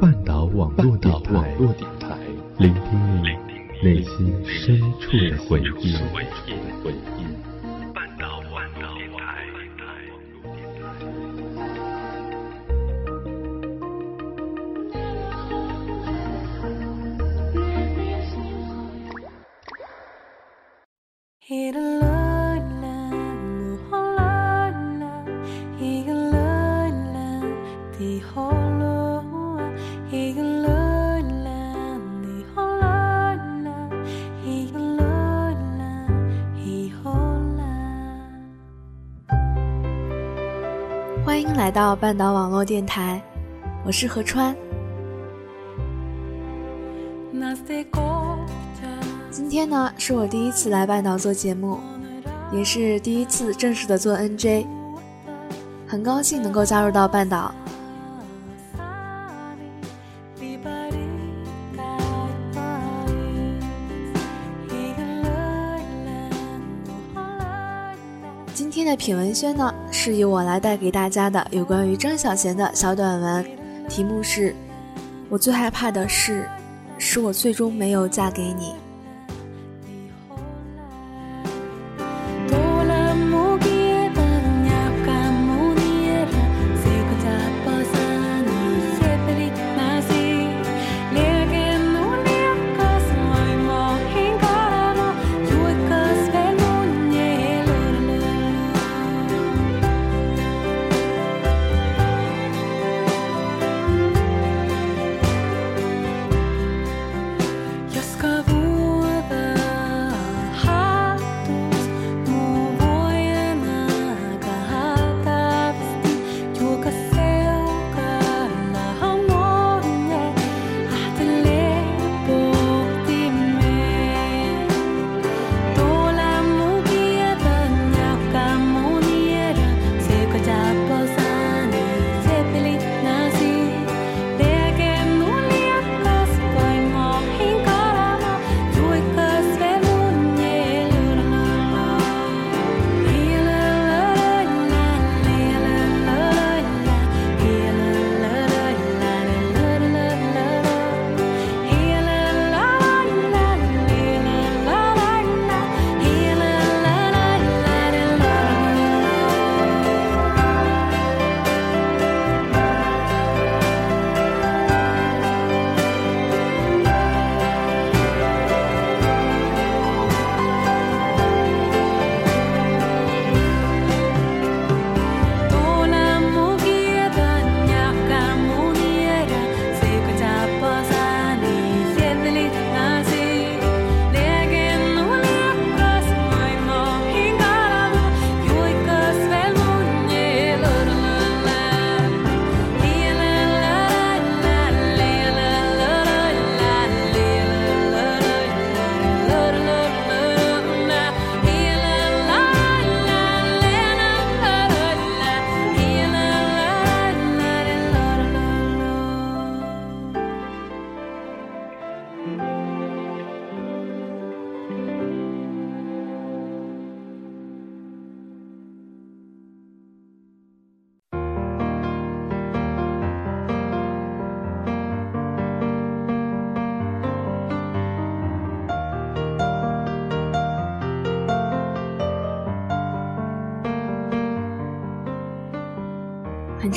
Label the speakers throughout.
Speaker 1: 半岛网络电台，聆听你内心深处的回忆。
Speaker 2: 欢迎来到半岛网络电台，我是何川。今天呢，是我第一次来半岛做节目，也是第一次正式的做 NJ，很高兴能够加入到半岛。品文轩呢，是由我来带给大家的有关于张小娴的小短文，题目是“我最害怕的事，是我最终没有嫁给你”。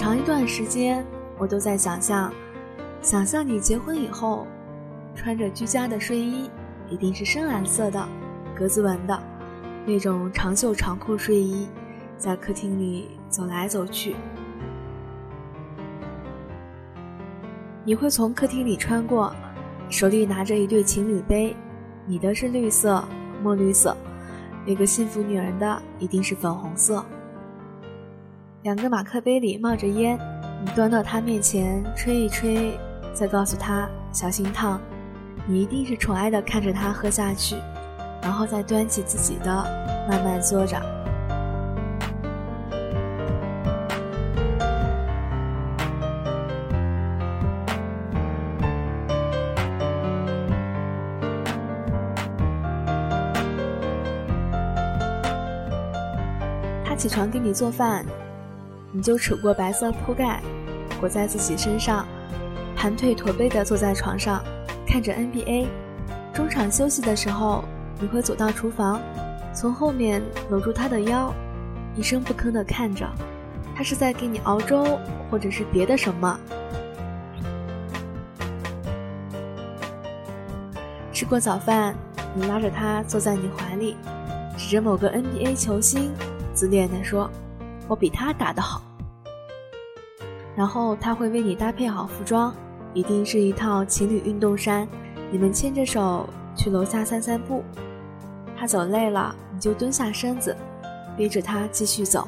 Speaker 2: 长一段时间，我都在想象，想象你结婚以后，穿着居家的睡衣，一定是深蓝色的，格子纹的，那种长袖长裤睡衣，在客厅里走来走去。你会从客厅里穿过，手里拿着一对情侣杯，你的是绿色、墨绿色，那个幸福女人的一定是粉红色。两个马克杯里冒着烟，你端到他面前吹一吹，再告诉他小心烫。你一定是宠爱的看着他喝下去，然后再端起自己的慢慢嘬着。他起床给你做饭。你就扯过白色铺盖，裹在自己身上，
Speaker 3: 盘腿驼背的坐在床上，看着 NBA。中场休息的时候，你会走到厨房，从后面搂住他的腰，一声不吭的看着，他是在给你熬粥，或者是别的什么。吃过早饭，你拉着他坐在你怀里，指着某个 NBA 球星，自恋的说：“我比他打得好。”然后他会为你搭配好服装，一定是一套情侣运动衫。你们牵着手去楼下散散步。他走累了，你就蹲下身子，背着他继续走。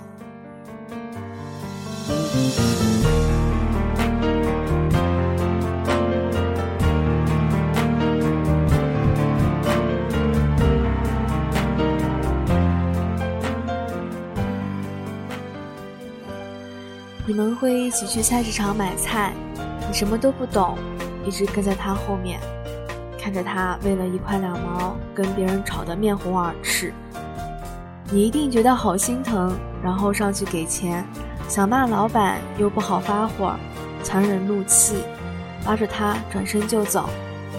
Speaker 3: 们会一起去菜市场买菜，你什么都不懂，一直跟在他后面，看着他为了一块两毛跟别人吵得面红耳赤，你一定觉得好心疼，然后上去给钱，想骂老板又不好发火，强忍怒气，拉着他转身就走，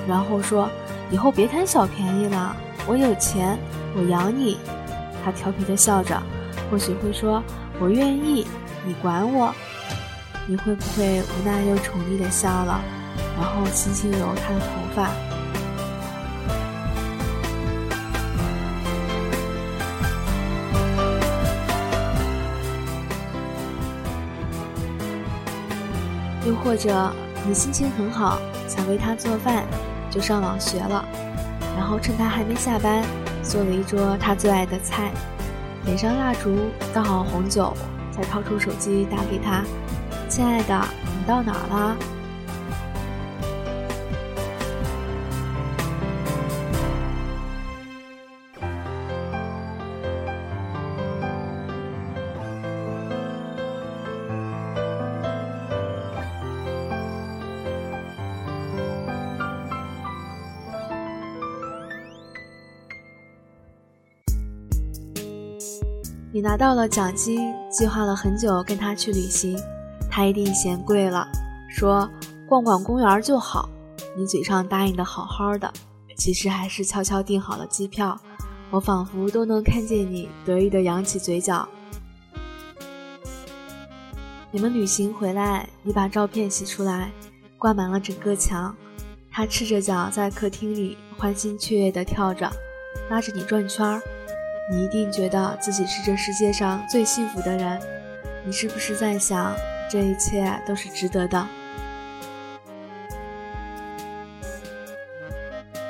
Speaker 3: 然后说以后别贪小便宜了，我有钱，我养你。他调皮的笑着，或许会说我愿意。你管我？你会不会无奈又宠溺的笑了，然后轻轻揉他的头发？又或者你心情很好，想为他做饭，就上网学了，然后趁他还没下班，做了一桌他最爱的菜，点上蜡烛，倒好红酒。才掏出手机打给他，亲爱的，你到哪了？你拿到了奖金，计划了很久跟他去旅行，他一定嫌贵了，说逛逛公园就好。你嘴上答应的好好的，其实还是悄悄订好了机票。我仿佛都能看见你得意的扬起嘴角。你们旅行回来，你把照片洗出来，挂满了整个墙。他赤着脚在客厅里欢欣雀跃地跳着，拉着你转圈儿。你一定觉得自己是这世界上最幸福的人，你是不是在想，这一切都是值得的？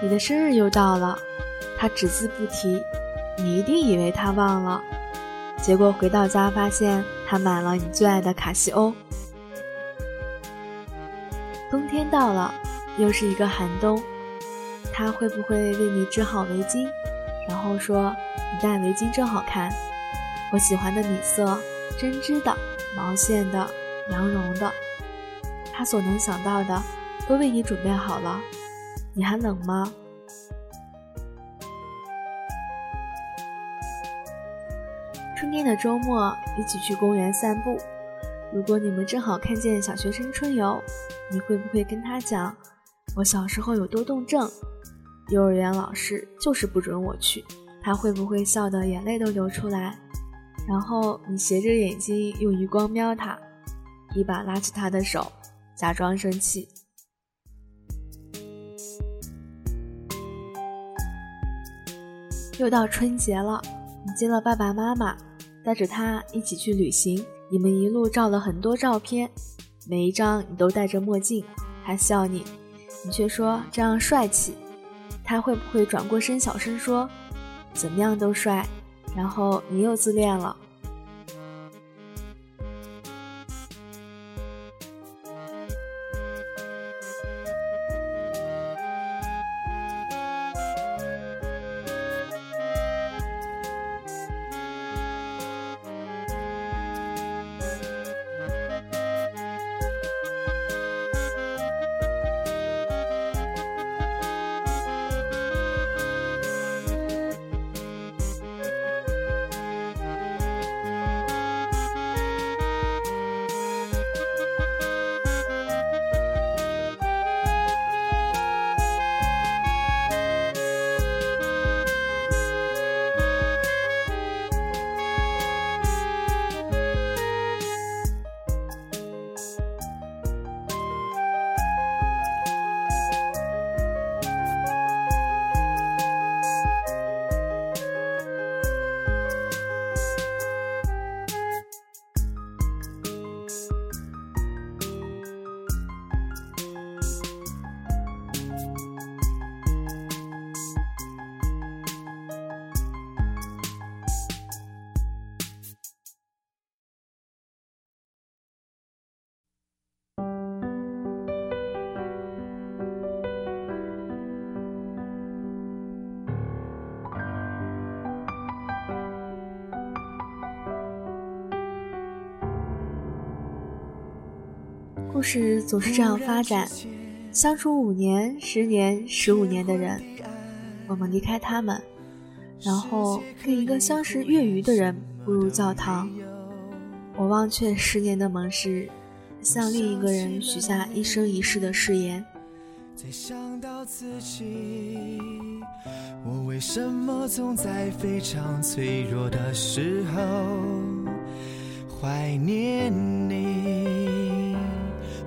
Speaker 3: 你的生日又到了，他只字不提，你一定以为他忘了，结果回到家发现他买了你最爱的卡西欧。冬天到了，又是一个寒冬，他会不会为你织好围巾，然后说？你戴围巾真好看，我喜欢的米色，针织的、毛线的、羊绒的，他所能想到的都为你准备好了。你还冷吗？春天的周末一起去公园散步。如果你们正好看见小学生春游，你会不会跟他讲，我小时候有多动症，幼儿园老师就是不准我去。他会不会笑得眼泪都流出来？然后你斜着眼睛用余光瞄他，一把拉起他的手，假装生气。又到春节了，你接了爸爸妈妈，带着他一起去旅行。你们一路照了很多照片，每一张你都戴着墨镜，他笑你，你却说这样帅气。他会不会转过身小声说？怎么样都帅，然后你又自恋了。事总是这样发展，相处五年、十年、十五年的人，我们离开他们，然后跟一个相识月余的人步入教堂。我忘却十年的盟誓，向另一个人许下一生一世的誓言。再想到自己，我为什么总在非常脆弱的时候怀念你？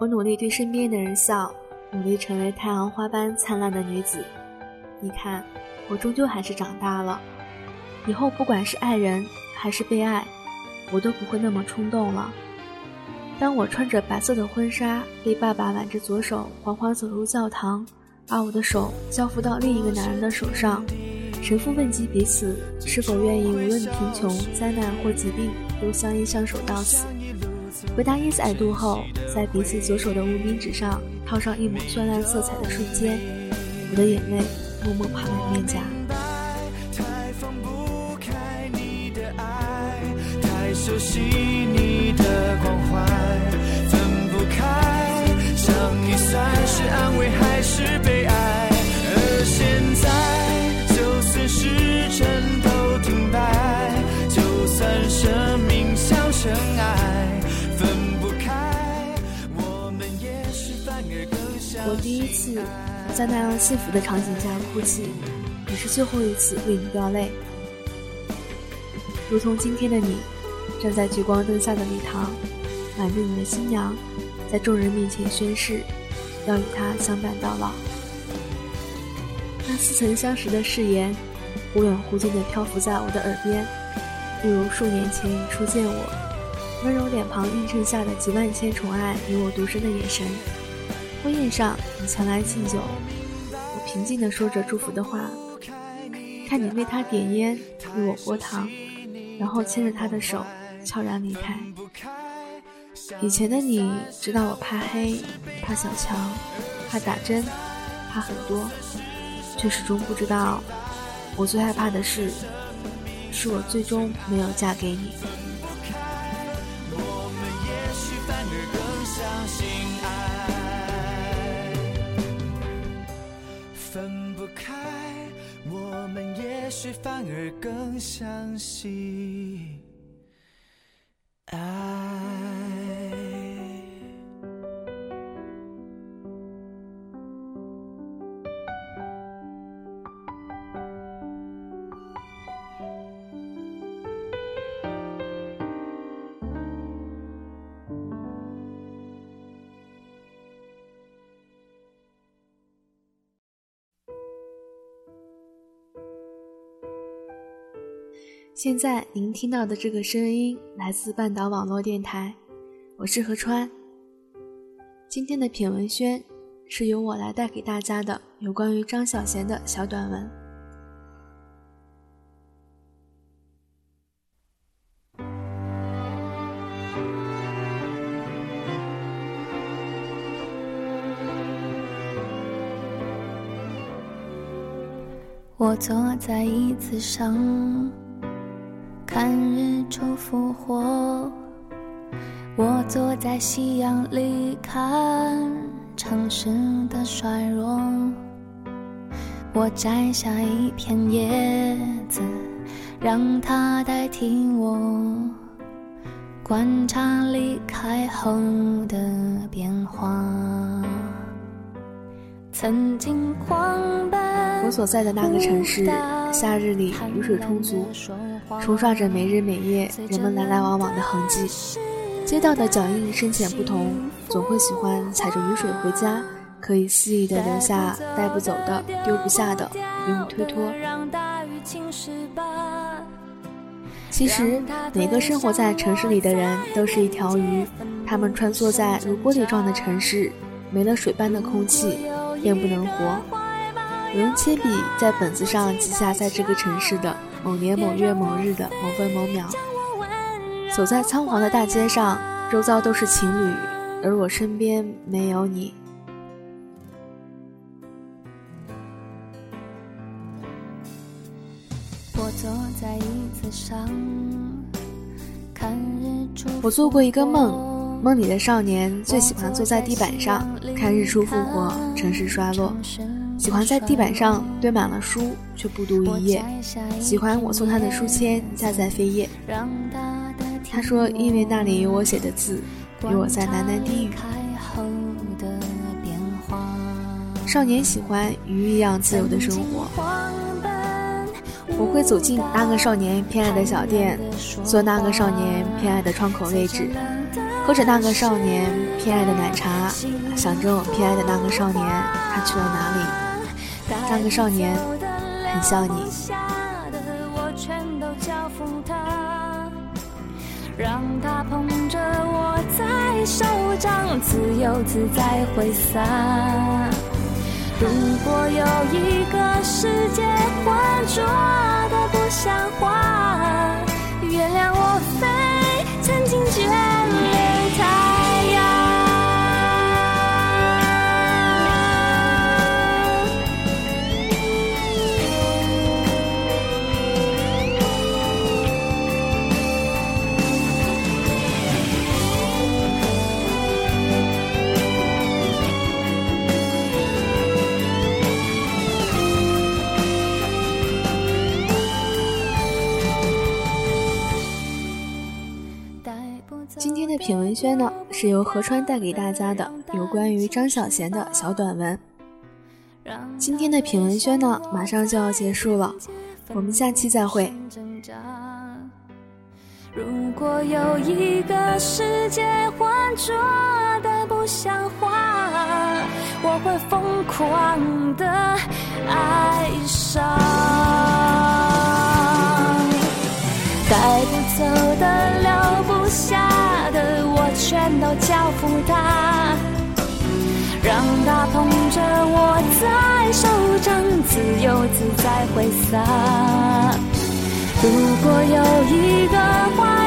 Speaker 3: 我努力对身边的人笑，努力成为太阳花般灿烂的女子。你看，我终究还是长大了。以后不管是爱人还是被爱，我都不会那么冲动了。当我穿着白色的婚纱，被爸爸挽着左手缓缓走入教堂，把我的手交付到另一个男人的手上，神父问及彼此是否愿意无论贫穷、灾难或疾病都相依相守到死。回答 yes I do 后，在彼此左手的无名指上套上一抹绚烂色彩的瞬间，我的眼泪默默爬满面颊。熟悉我第一次在那样幸福的场景下哭泣，也是最后一次为你掉泪，如同今天的你。站在聚光灯下的礼堂，挽着你的新娘，在众人面前宣誓，要与她相伴到老。那似曾相识的誓言，忽远忽近地漂浮在我的耳边，一如数年前你初见我，温柔脸庞映衬下的几万千宠爱与我独身的眼神。婚宴上，你前来敬酒，我平静地说着祝福的话，看你为他点烟，为我拨糖，然后牵着他的手。悄然离开。以前的你知道我怕黑，怕小强，怕打针，怕很多，却始终不知道，我最害怕的事，是我最终没有嫁给你。分不开，我们也许反而更相信爱。现在您听到的这个声音来自半岛网络电台，我是何川。今天的品文轩是由我来带给大家的有关于张小娴的小短文。
Speaker 2: 我坐在椅子上。看日出复活，我坐在夕阳里看城市的衰弱。我摘下一片叶子，让它代替我，观察离开后的变化。曾经狂奔。
Speaker 3: 我所在的那个城市，夏日里雨水充足，冲刷着每日每夜人们来来往往的痕迹。街道的脚印深浅不同，总会喜欢踩着雨水回家，可以肆意的留下带不走的、丢不下的，不用推脱。其实，每个生活在城市里的人都是一条鱼。
Speaker 2: 他们穿梭在如玻璃状的城市，没了水般的空气，便不能活。我用铅笔在本子上记下，在这个城市的某年某月某日的某分某秒。走在仓皇的大街上，周遭都是情侣，而我身边没有你。
Speaker 3: 我坐在椅子上，看日出。
Speaker 2: 我做过一个梦，梦里的少年最喜欢坐在地板上看日出复活，城市衰落。喜欢在地板上堆满了书，却不读一页。喜欢我送他的书签夹在扉页。他说：“因为那里有我写的字，有我在喃喃低语。”少年喜欢鱼一样自由的生活。我会走进那个少年偏爱的小店，坐那个少年偏爱的窗口位置，喝着那个少年偏爱的奶茶，想着我偏爱的那个少年他去了哪里。那个少年很像你，让他捧着我在手掌，自由自在挥洒。如果有一个世界浑浊的不像话，原谅我非曾经眷恋文轩呢，是由何川带给大家的有关于张小娴的小短文。今天的品文轩呢，马上就要结束了，我们下期再会。如果有一个世界浑浊的不像话，我会疯狂的爱上，我交付他，让他捧着我在手掌，自由自在挥洒。如果有一个花。